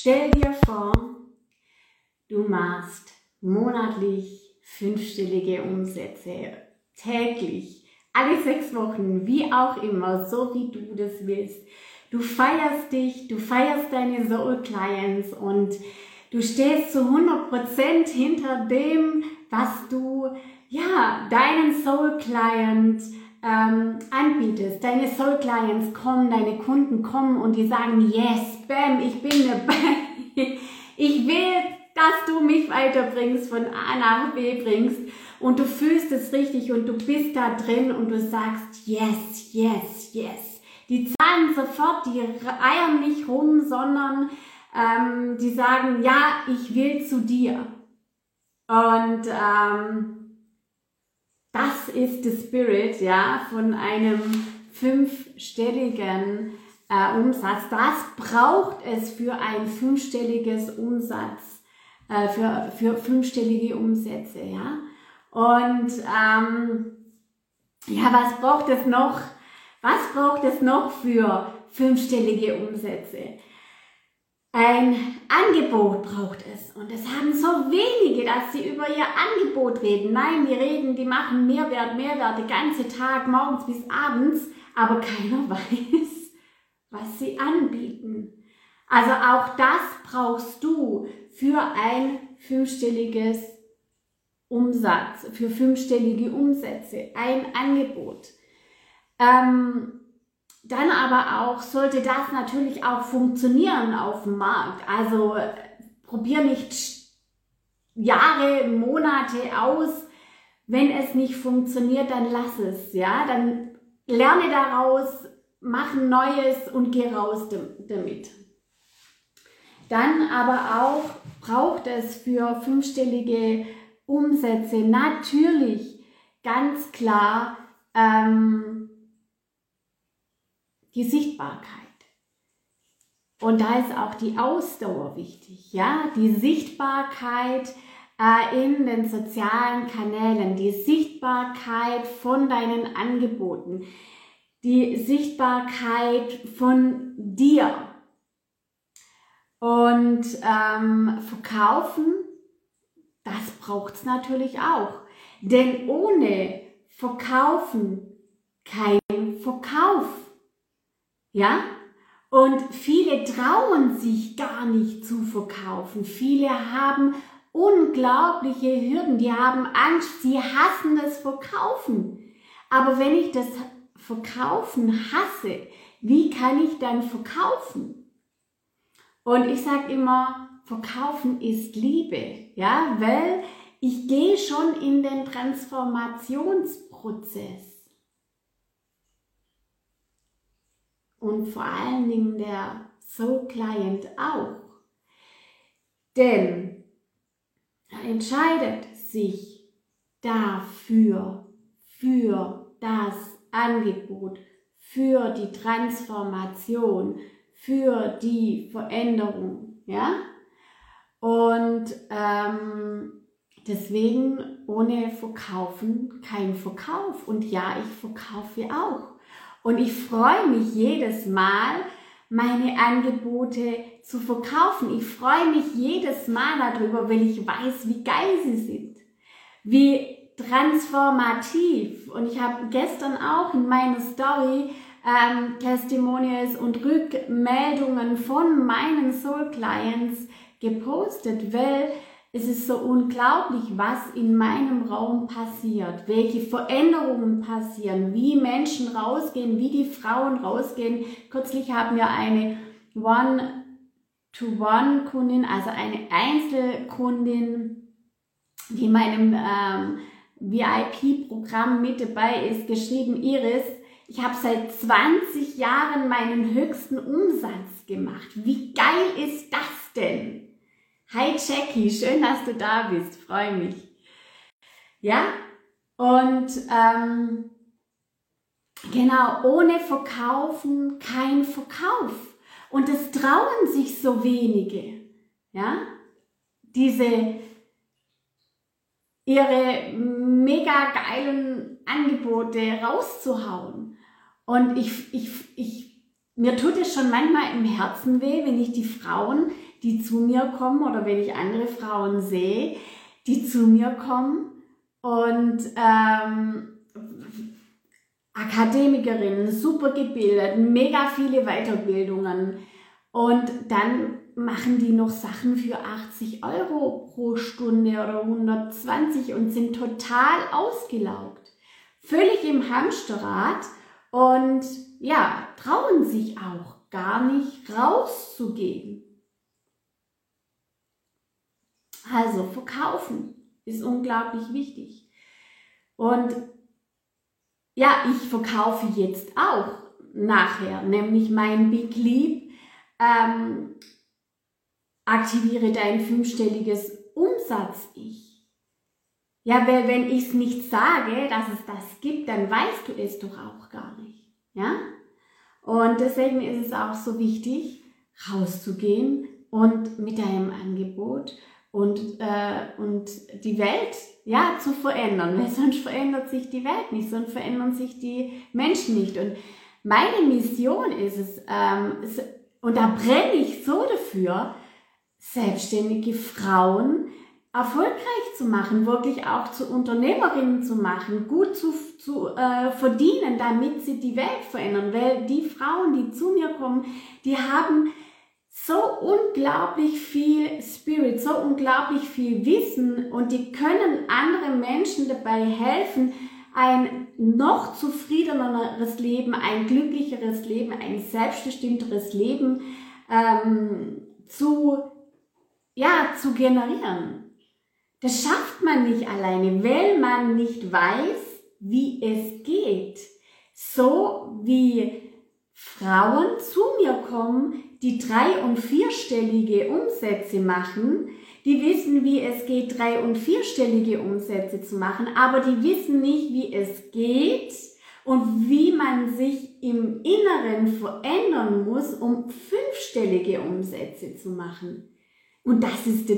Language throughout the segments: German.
Stell dir vor, du machst monatlich fünfstellige Umsätze, täglich, alle sechs Wochen, wie auch immer, so wie du das willst. Du feierst dich, du feierst deine Soul Clients und du stehst zu 100% hinter dem, was du, ja, deinen Soul Client ähm, anbietest. Deine Soul Clients kommen, deine Kunden kommen und die sagen, yes, bam, ich bin dabei. Ich will, dass du mich weiterbringst, von A nach B bringst und du fühlst es richtig und du bist da drin und du sagst, yes, yes, yes. Die zahlen sofort, die eiern nicht rum, sondern ähm, die sagen, ja, ich will zu dir. Und ähm, das ist der Spirit, ja, von einem fünfstelligen äh, Umsatz. Das braucht es für ein fünfstelliges Umsatz, äh, für, für fünfstellige Umsätze, ja. Und ähm, ja, was braucht es noch? Was braucht es noch für fünfstellige Umsätze? Ein Angebot braucht es. Und es haben so wenige, dass sie über ihr Angebot reden. Nein, die reden, die machen Mehrwert, Mehrwert, den ganzen Tag, morgens bis abends, aber keiner weiß, was sie anbieten. Also auch das brauchst du für ein fünfstelliges Umsatz, für fünfstellige Umsätze, ein Angebot. Ähm, dann aber auch sollte das natürlich auch funktionieren auf dem Markt. Also probier nicht Jahre, Monate aus. Wenn es nicht funktioniert, dann lass es, ja. Dann lerne daraus, mach ein Neues und geh raus damit. Dann aber auch braucht es für fünfstellige Umsätze natürlich ganz klar ähm, die Sichtbarkeit. Und da ist auch die Ausdauer wichtig, ja, die Sichtbarkeit äh, in den sozialen Kanälen, die Sichtbarkeit von deinen Angeboten, die Sichtbarkeit von dir. Und ähm, verkaufen, das braucht es natürlich auch. Denn ohne Verkaufen kein Verkauf. Ja? Und viele trauen sich gar nicht zu verkaufen. Viele haben unglaubliche Hürden, die haben Angst, sie hassen das Verkaufen. Aber wenn ich das Verkaufen hasse, wie kann ich dann verkaufen? Und ich sage immer, Verkaufen ist Liebe, ja, weil ich gehe schon in den Transformationsprozess. Und vor allen Dingen der Soul Client auch. Denn er entscheidet sich dafür, für das Angebot, für die Transformation, für die Veränderung, ja? Und ähm, deswegen ohne Verkaufen kein Verkauf. Und ja, ich verkaufe auch. Und ich freue mich jedes Mal, meine Angebote zu verkaufen. Ich freue mich jedes Mal darüber, weil ich weiß, wie geil sie sind, wie transformativ. Und ich habe gestern auch in meiner Story ähm, Testimonials und Rückmeldungen von meinen Soul Clients gepostet, weil es ist so unglaublich, was in meinem Raum passiert, welche Veränderungen passieren, wie Menschen rausgehen, wie die Frauen rausgehen. Kürzlich haben wir eine One-to-One-Kundin, also eine Einzelkundin, die in meinem ähm, VIP-Programm mit dabei ist, geschrieben, Iris, ich habe seit 20 Jahren meinen höchsten Umsatz gemacht. Wie geil ist das denn? Hi Jackie, schön, dass du da bist, freue mich. Ja, und ähm, genau, ohne Verkaufen kein Verkauf. Und es trauen sich so wenige, ja, diese ihre mega geilen Angebote rauszuhauen. Und ich, ich, ich, mir tut es schon manchmal im Herzen weh, wenn ich die Frauen die zu mir kommen oder wenn ich andere Frauen sehe, die zu mir kommen. Und ähm, Akademikerinnen, super gebildet, mega viele Weiterbildungen. Und dann machen die noch Sachen für 80 Euro pro Stunde oder 120 und sind total ausgelaugt, völlig im Hamsterrad. Und ja, trauen sich auch gar nicht rauszugehen. Also verkaufen ist unglaublich wichtig. Und ja, ich verkaufe jetzt auch nachher, nämlich mein Big Leap. Ähm, aktiviere dein fünfstelliges Umsatz-Ich. Ja, weil wenn ich es nicht sage, dass es das gibt, dann weißt du es doch auch gar nicht. Ja? Und deswegen ist es auch so wichtig, rauszugehen und mit deinem Angebot und, äh, und die Welt ja, zu verändern, weil sonst verändert sich die Welt nicht, sonst verändern sich die Menschen nicht. Und meine Mission ist es, ähm, und da brenne ich so dafür, selbstständige Frauen erfolgreich zu machen, wirklich auch zu Unternehmerinnen zu machen, gut zu, zu äh, verdienen, damit sie die Welt verändern. Weil die Frauen, die zu mir kommen, die haben so unglaublich viel Spirit, so unglaublich viel Wissen und die können anderen Menschen dabei helfen, ein noch zufriedeneres Leben, ein glücklicheres Leben, ein selbstbestimmteres Leben ähm, zu, ja, zu generieren. Das schafft man nicht alleine, weil man nicht weiß, wie es geht. So wie Frauen zu mir kommen, die drei- und vierstellige Umsätze machen, die wissen, wie es geht, drei- und vierstellige Umsätze zu machen, aber die wissen nicht, wie es geht und wie man sich im Inneren verändern muss, um fünfstellige Umsätze zu machen. Und das ist der,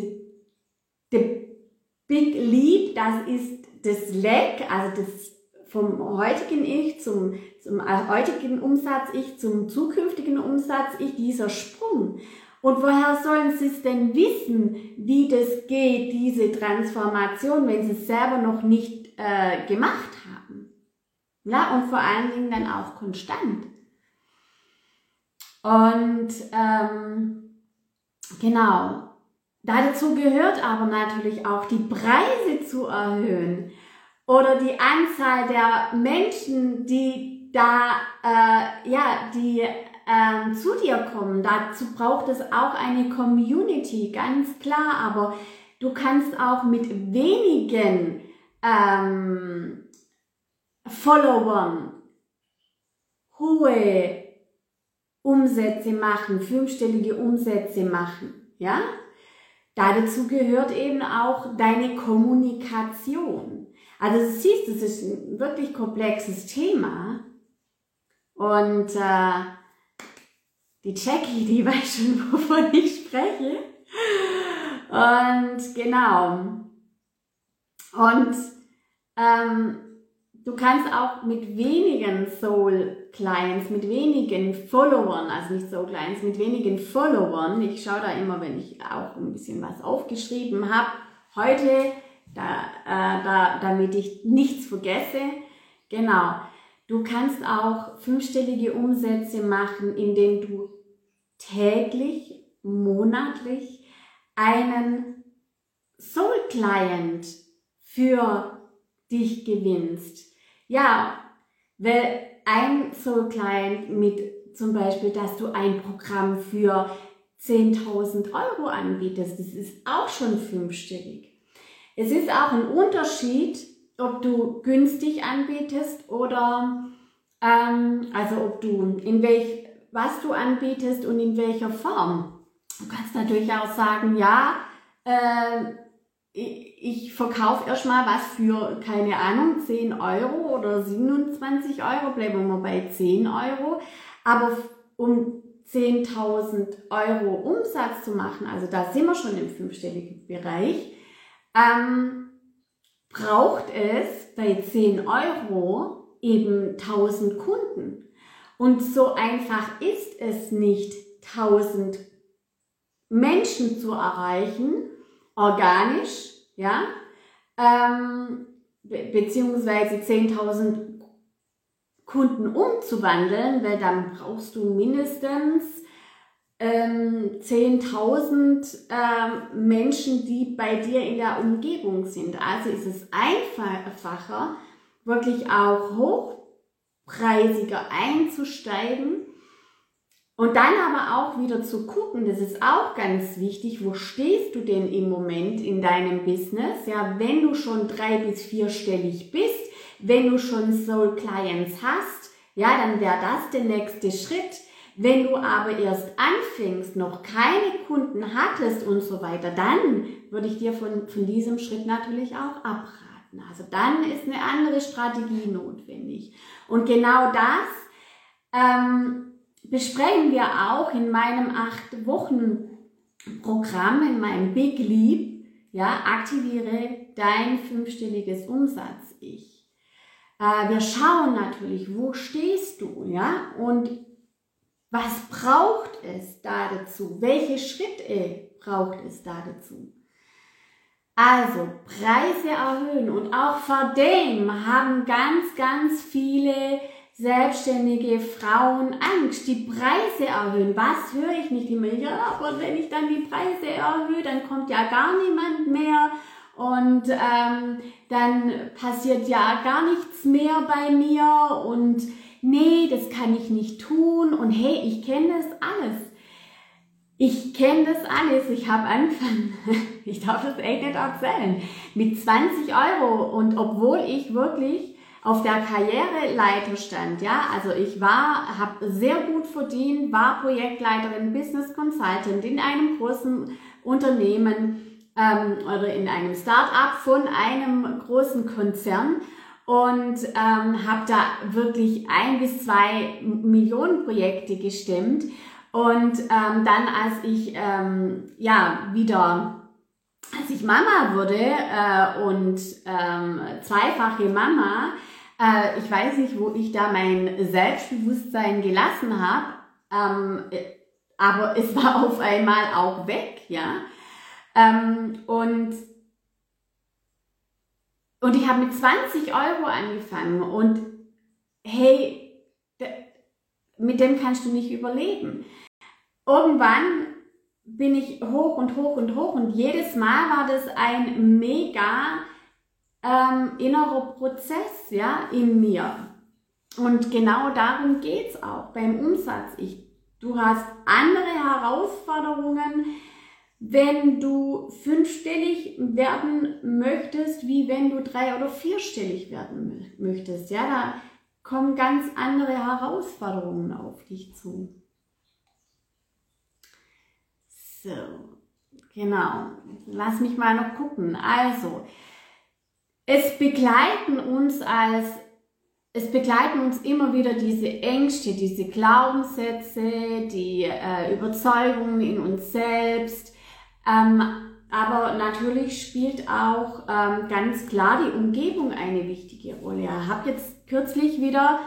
Big Leap, das ist das Leg, also das vom heutigen Ich zum, zum heutigen Umsatz-Ich zum zukünftigen Umsatz-Ich, dieser Sprung. Und woher sollen sie es denn wissen, wie das geht, diese Transformation, wenn sie es selber noch nicht äh, gemacht haben? Ja, und vor allen Dingen dann auch konstant. Und ähm, genau, Dazu gehört aber natürlich auch die Preise zu erhöhen oder die Anzahl der Menschen, die da, äh, ja, die äh, zu dir kommen. Dazu braucht es auch eine Community, ganz klar. Aber du kannst auch mit wenigen ähm, Followern hohe Umsätze machen, fünfstellige Umsätze machen, ja? dazu gehört eben auch deine Kommunikation. Also du siehst, es ist ein wirklich komplexes Thema. Und äh, die Jackie, die weiß schon, wovon ich spreche. Und genau. Und ähm, Du kannst auch mit wenigen Soul Clients, mit wenigen Followern, also nicht Soul Clients, mit wenigen Followern, ich schaue da immer, wenn ich auch ein bisschen was aufgeschrieben habe, heute, da, äh, da, damit ich nichts vergesse, genau, du kannst auch fünfstellige Umsätze machen, indem du täglich, monatlich einen Soul Client für dich gewinnst. Ja, weil ein Soul Client mit zum Beispiel, dass du ein Programm für 10.000 Euro anbietest, das ist auch schon fünfstellig. Es ist auch ein Unterschied, ob du günstig anbietest oder ähm, also ob du in welch was du anbietest und in welcher Form. Du kannst natürlich auch sagen, ja, äh, ich verkaufe erstmal was für, keine Ahnung, 10 Euro oder 27 Euro, bleiben wir bei 10 Euro. Aber um 10.000 Euro Umsatz zu machen, also da sind wir schon im fünfstelligen Bereich, ähm, braucht es bei 10 Euro eben 1000 Kunden. Und so einfach ist es nicht, 1000 Menschen zu erreichen, organisch, ja, ähm, be beziehungsweise 10.000 Kunden umzuwandeln, weil dann brauchst du mindestens ähm, 10.000 ähm, Menschen, die bei dir in der Umgebung sind. Also ist es einfacher, wirklich auch hochpreisiger einzusteigen und dann aber auch wieder zu gucken, das ist auch ganz wichtig, wo stehst du denn im Moment in deinem Business? Ja, wenn du schon drei bis vierstellig bist, wenn du schon Soul Clients hast, ja, dann wäre das der nächste Schritt. Wenn du aber erst anfängst, noch keine Kunden hattest und so weiter, dann würde ich dir von, von diesem Schritt natürlich auch abraten. Also dann ist eine andere Strategie notwendig. Und genau das ähm, besprechen wir auch in meinem acht Wochen Programm, in meinem Big Leap, ja, aktiviere dein fünfstelliges Umsatz-Ich. Äh, wir schauen natürlich, wo stehst du, ja, und was braucht es da dazu? Welche Schritte braucht es da dazu? Also Preise erhöhen und auch vor dem haben ganz, ganz viele selbstständige Frauen Angst, die Preise erhöhen. Was höre ich nicht immer? Ja, aber wenn ich dann die Preise erhöhe, dann kommt ja gar niemand mehr und ähm, dann passiert ja gar nichts mehr bei mir und nee, das kann ich nicht tun und hey, ich kenne das alles. Ich kenne das alles. Ich habe angefangen, ich darf das echt nicht erzählen, mit 20 Euro und obwohl ich wirklich auf der Karriereleiter stand. Ja, also ich war, habe sehr gut verdient, war Projektleiterin, Business Consultant in einem großen Unternehmen ähm, oder in einem Start-up von einem großen Konzern und ähm, habe da wirklich ein bis zwei Millionen Projekte gestemmt. Und ähm, dann, als ich ähm, ja wieder als ich Mama wurde äh, und ähm, zweifache Mama, äh, ich weiß nicht, wo ich da mein Selbstbewusstsein gelassen habe, ähm, aber es war auf einmal auch weg, ja. Ähm, und und ich habe mit 20 Euro angefangen und hey, mit dem kannst du nicht überleben. Irgendwann bin ich hoch und hoch und hoch und jedes Mal war das ein mega ähm, innerer Prozess ja, in mir. Und genau darum geht es auch beim Umsatz. Ich, du hast andere Herausforderungen, wenn du fünfstellig werden möchtest, wie wenn du drei- oder vierstellig werden möchtest. Ja, da kommen ganz andere Herausforderungen auf dich zu. So, genau. Lass mich mal noch gucken. Also, es begleiten uns als, es begleiten uns immer wieder diese Ängste, diese Glaubenssätze, die äh, Überzeugungen in uns selbst. Ähm, aber natürlich spielt auch ähm, ganz klar die Umgebung eine wichtige Rolle. Ich habe jetzt kürzlich wieder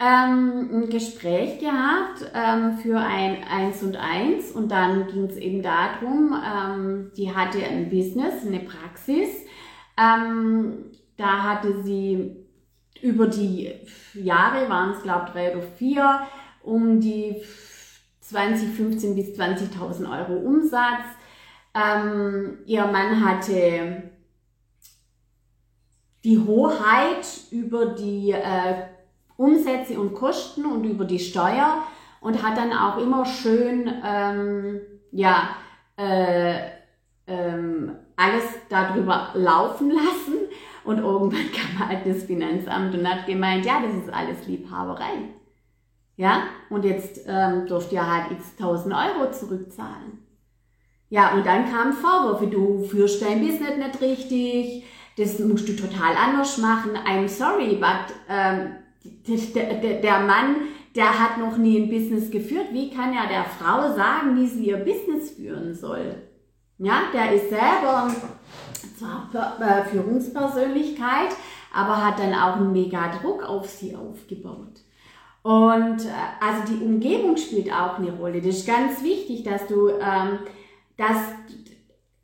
ähm, ein Gespräch gehabt ähm, für ein 1 und 1 und dann ging es eben darum, ähm, die hatte ein Business, eine Praxis. Ähm, da hatte sie über die Jahre, waren es glaube ich drei oder vier, um die 20, bis 20.000 Euro Umsatz. Ähm, ihr Mann hatte die Hoheit über die äh, Umsätze und Kosten und über die Steuer und hat dann auch immer schön ähm, ja, äh, ähm, alles darüber laufen lassen. Und irgendwann kam halt das Finanzamt und hat gemeint, ja, das ist alles Liebhaberei. Ja, und jetzt ähm, durft ihr halt x tausend Euro zurückzahlen. Ja, und dann kamen Vorwürfe, du führst dein Business nicht richtig, das musst du total anders machen. I'm sorry, but ähm, der, der, Mann, der hat noch nie ein Business geführt. Wie kann er der Frau sagen, wie sie ihr Business führen soll? Ja, der ist selber zwar äh, Führungspersönlichkeit, aber hat dann auch einen mega Druck auf sie aufgebaut. Und äh, also die Umgebung spielt auch eine Rolle. Das ist ganz wichtig, dass du ähm, dass,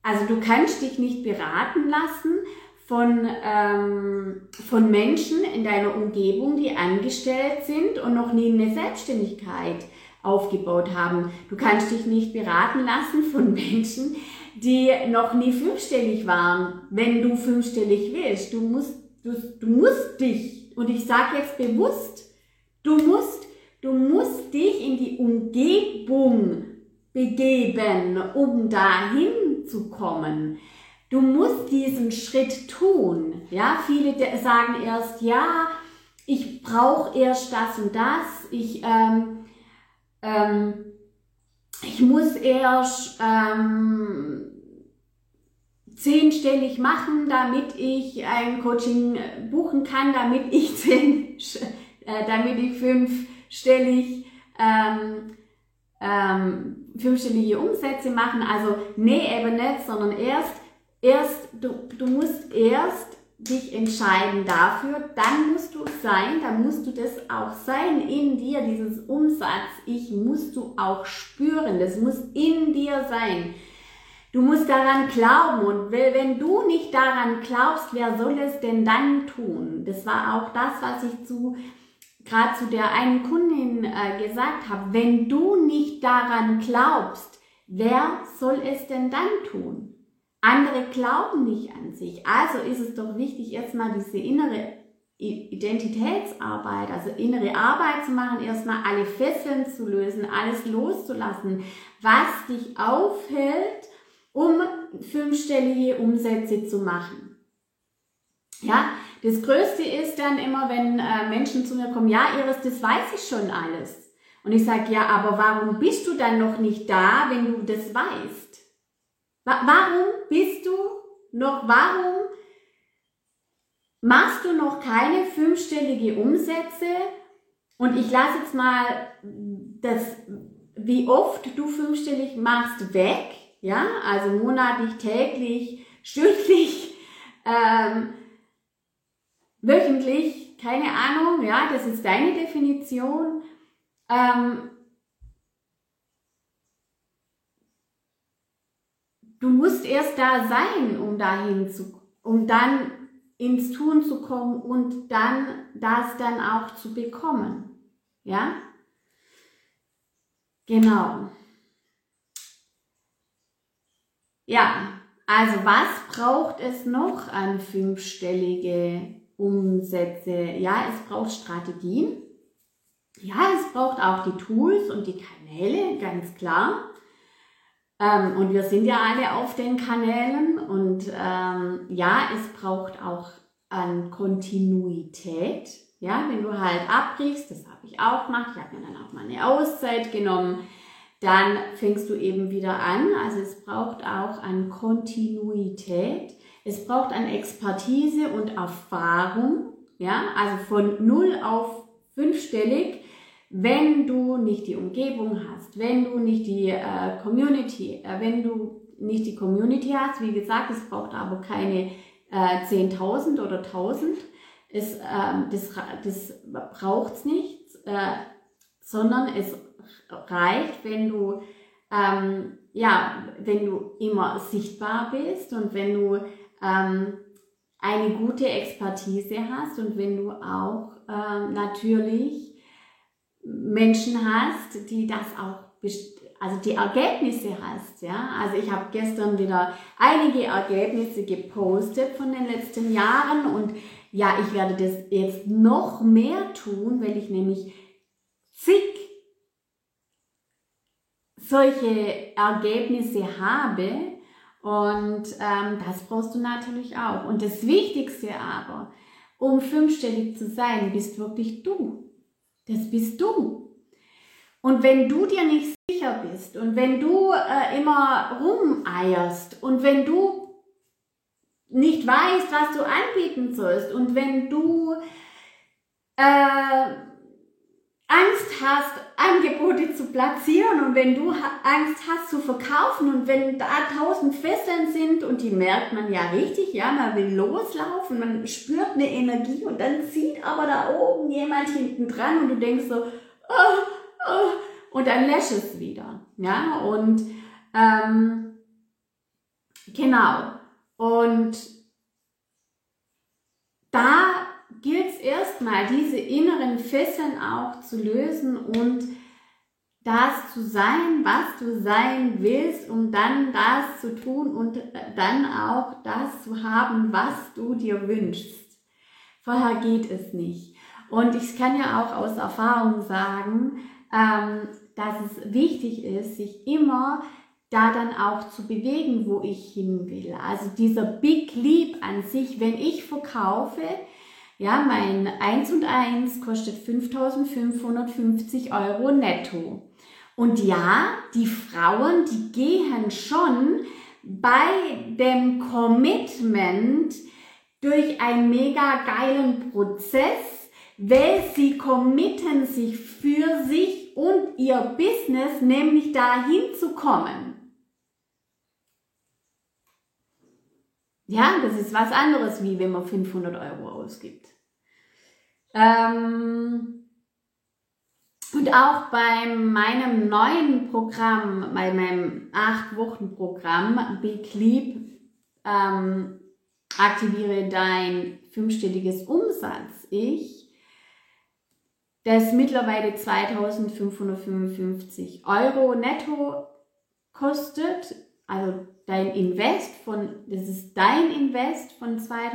also du kannst dich nicht beraten lassen von, ähm, von Menschen in deiner Umgebung, die angestellt sind und noch nie eine Selbstständigkeit aufgebaut haben. Du kannst dich nicht beraten lassen von Menschen, die noch nie fünfstellig waren, wenn du fünfstellig willst. Du musst, du, du musst dich, und ich sage jetzt bewusst, du musst, du musst dich in die Umgebung begeben, um dahin zu kommen. Du musst diesen Schritt tun. Ja, viele sagen erst, ja, ich brauche erst das und das. Ich, ähm, ähm, ich muss erst ähm, zehnstellig machen, damit ich ein Coaching buchen kann, damit ich zehn, äh, damit ich fünfstellig ähm, ähm, fünfstellige Umsätze machen. Also nee, eben nicht, sondern erst, erst du, du musst erst dich entscheiden dafür, dann musst du sein, dann musst du das auch sein in dir, dieses Umsatz, ich musst du auch spüren, das muss in dir sein. Du musst daran glauben und wenn du nicht daran glaubst, wer soll es denn dann tun? Das war auch das, was ich zu gerade zu der einen Kundin äh, gesagt habe. Wenn du nicht daran glaubst, wer soll es denn dann tun? Andere glauben nicht an sich. Also ist es doch wichtig, erstmal diese innere Identitätsarbeit, also innere Arbeit zu machen, erstmal alle Fesseln zu lösen, alles loszulassen, was dich aufhält, um fünfstellige Umsätze zu machen. Ja, das Größte ist dann immer, wenn äh, Menschen zu mir kommen, ja, Iris, das weiß ich schon alles. Und ich sage, ja, aber warum bist du dann noch nicht da, wenn du das weißt? Warum bist du noch, warum machst du noch keine fünfstellige Umsätze? Und ich lasse jetzt mal das, wie oft du fünfstellig machst, weg. Ja, also monatlich, täglich, stündlich, ähm, wöchentlich, keine Ahnung, ja, das ist deine Definition. Ähm, du musst erst da sein, um dahin zu, um dann ins Tun zu kommen und dann das dann auch zu bekommen. Ja? Genau. Ja, also was braucht es noch an fünfstellige Umsätze? Ja, es braucht Strategien. Ja, es braucht auch die Tools und die Kanäle, ganz klar. Ähm, und wir sind ja alle auf den Kanälen und ähm, ja, es braucht auch an Kontinuität. Ja, wenn du halt abbrichst, das habe ich auch gemacht, ich habe mir dann auch mal eine Auszeit genommen, dann fängst du eben wieder an. Also es braucht auch an Kontinuität. Es braucht an Expertise und Erfahrung. Ja, also von null auf fünfstellig wenn du nicht die Umgebung hast, wenn du nicht die äh, Community, äh, wenn du nicht die Community hast, wie gesagt, es braucht aber keine äh, 10.000 oder 1.000, es, äh, das, das braucht's nicht, äh, sondern es reicht, wenn du ähm, ja, wenn du immer sichtbar bist und wenn du ähm, eine gute Expertise hast und wenn du auch ähm, natürlich Menschen hast, die das auch, also die Ergebnisse hast, ja. Also ich habe gestern wieder einige Ergebnisse gepostet von den letzten Jahren und ja, ich werde das jetzt noch mehr tun, weil ich nämlich zig solche Ergebnisse habe und ähm, das brauchst du natürlich auch. Und das Wichtigste aber, um fünfstellig zu sein, bist wirklich du. Das bist du. Und wenn du dir nicht sicher bist und wenn du äh, immer rumeierst und wenn du nicht weißt, was du anbieten sollst und wenn du äh, Angst hast, Angebote zu platzieren und wenn du Angst hast zu verkaufen und wenn da tausend Fesseln sind und die merkt man ja richtig, ja, man will loslaufen, man spürt eine Energie und dann zieht aber da oben jemand hinten dran und du denkst so, oh, oh, und dann lässt es wieder, ja, und ähm, Genau. Und da gilt es erstmal, diese inneren Fesseln auch zu lösen und das zu sein, was du sein willst, um dann das zu tun und dann auch das zu haben, was du dir wünschst. Vorher geht es nicht. Und ich kann ja auch aus Erfahrung sagen, ähm, dass es wichtig ist, sich immer da dann auch zu bewegen, wo ich hin will. Also dieser Big Leap an sich, wenn ich verkaufe, ja, mein 1 und 1 kostet 5550 Euro netto. Und ja, die Frauen, die gehen schon bei dem Commitment durch einen mega geilen Prozess, weil sie committen sich für sich und ihr Business, nämlich dahin zu kommen. Ja, das ist was anderes, wie wenn man 500 Euro ausgibt. Ähm und auch bei meinem neuen Programm, bei meinem 8-Wochen-Programm Big Leap, ähm, aktiviere dein fünfstelliges Umsatz-Ich, das mittlerweile 2555 Euro netto kostet, also dein Invest von, das ist dein Invest von 2000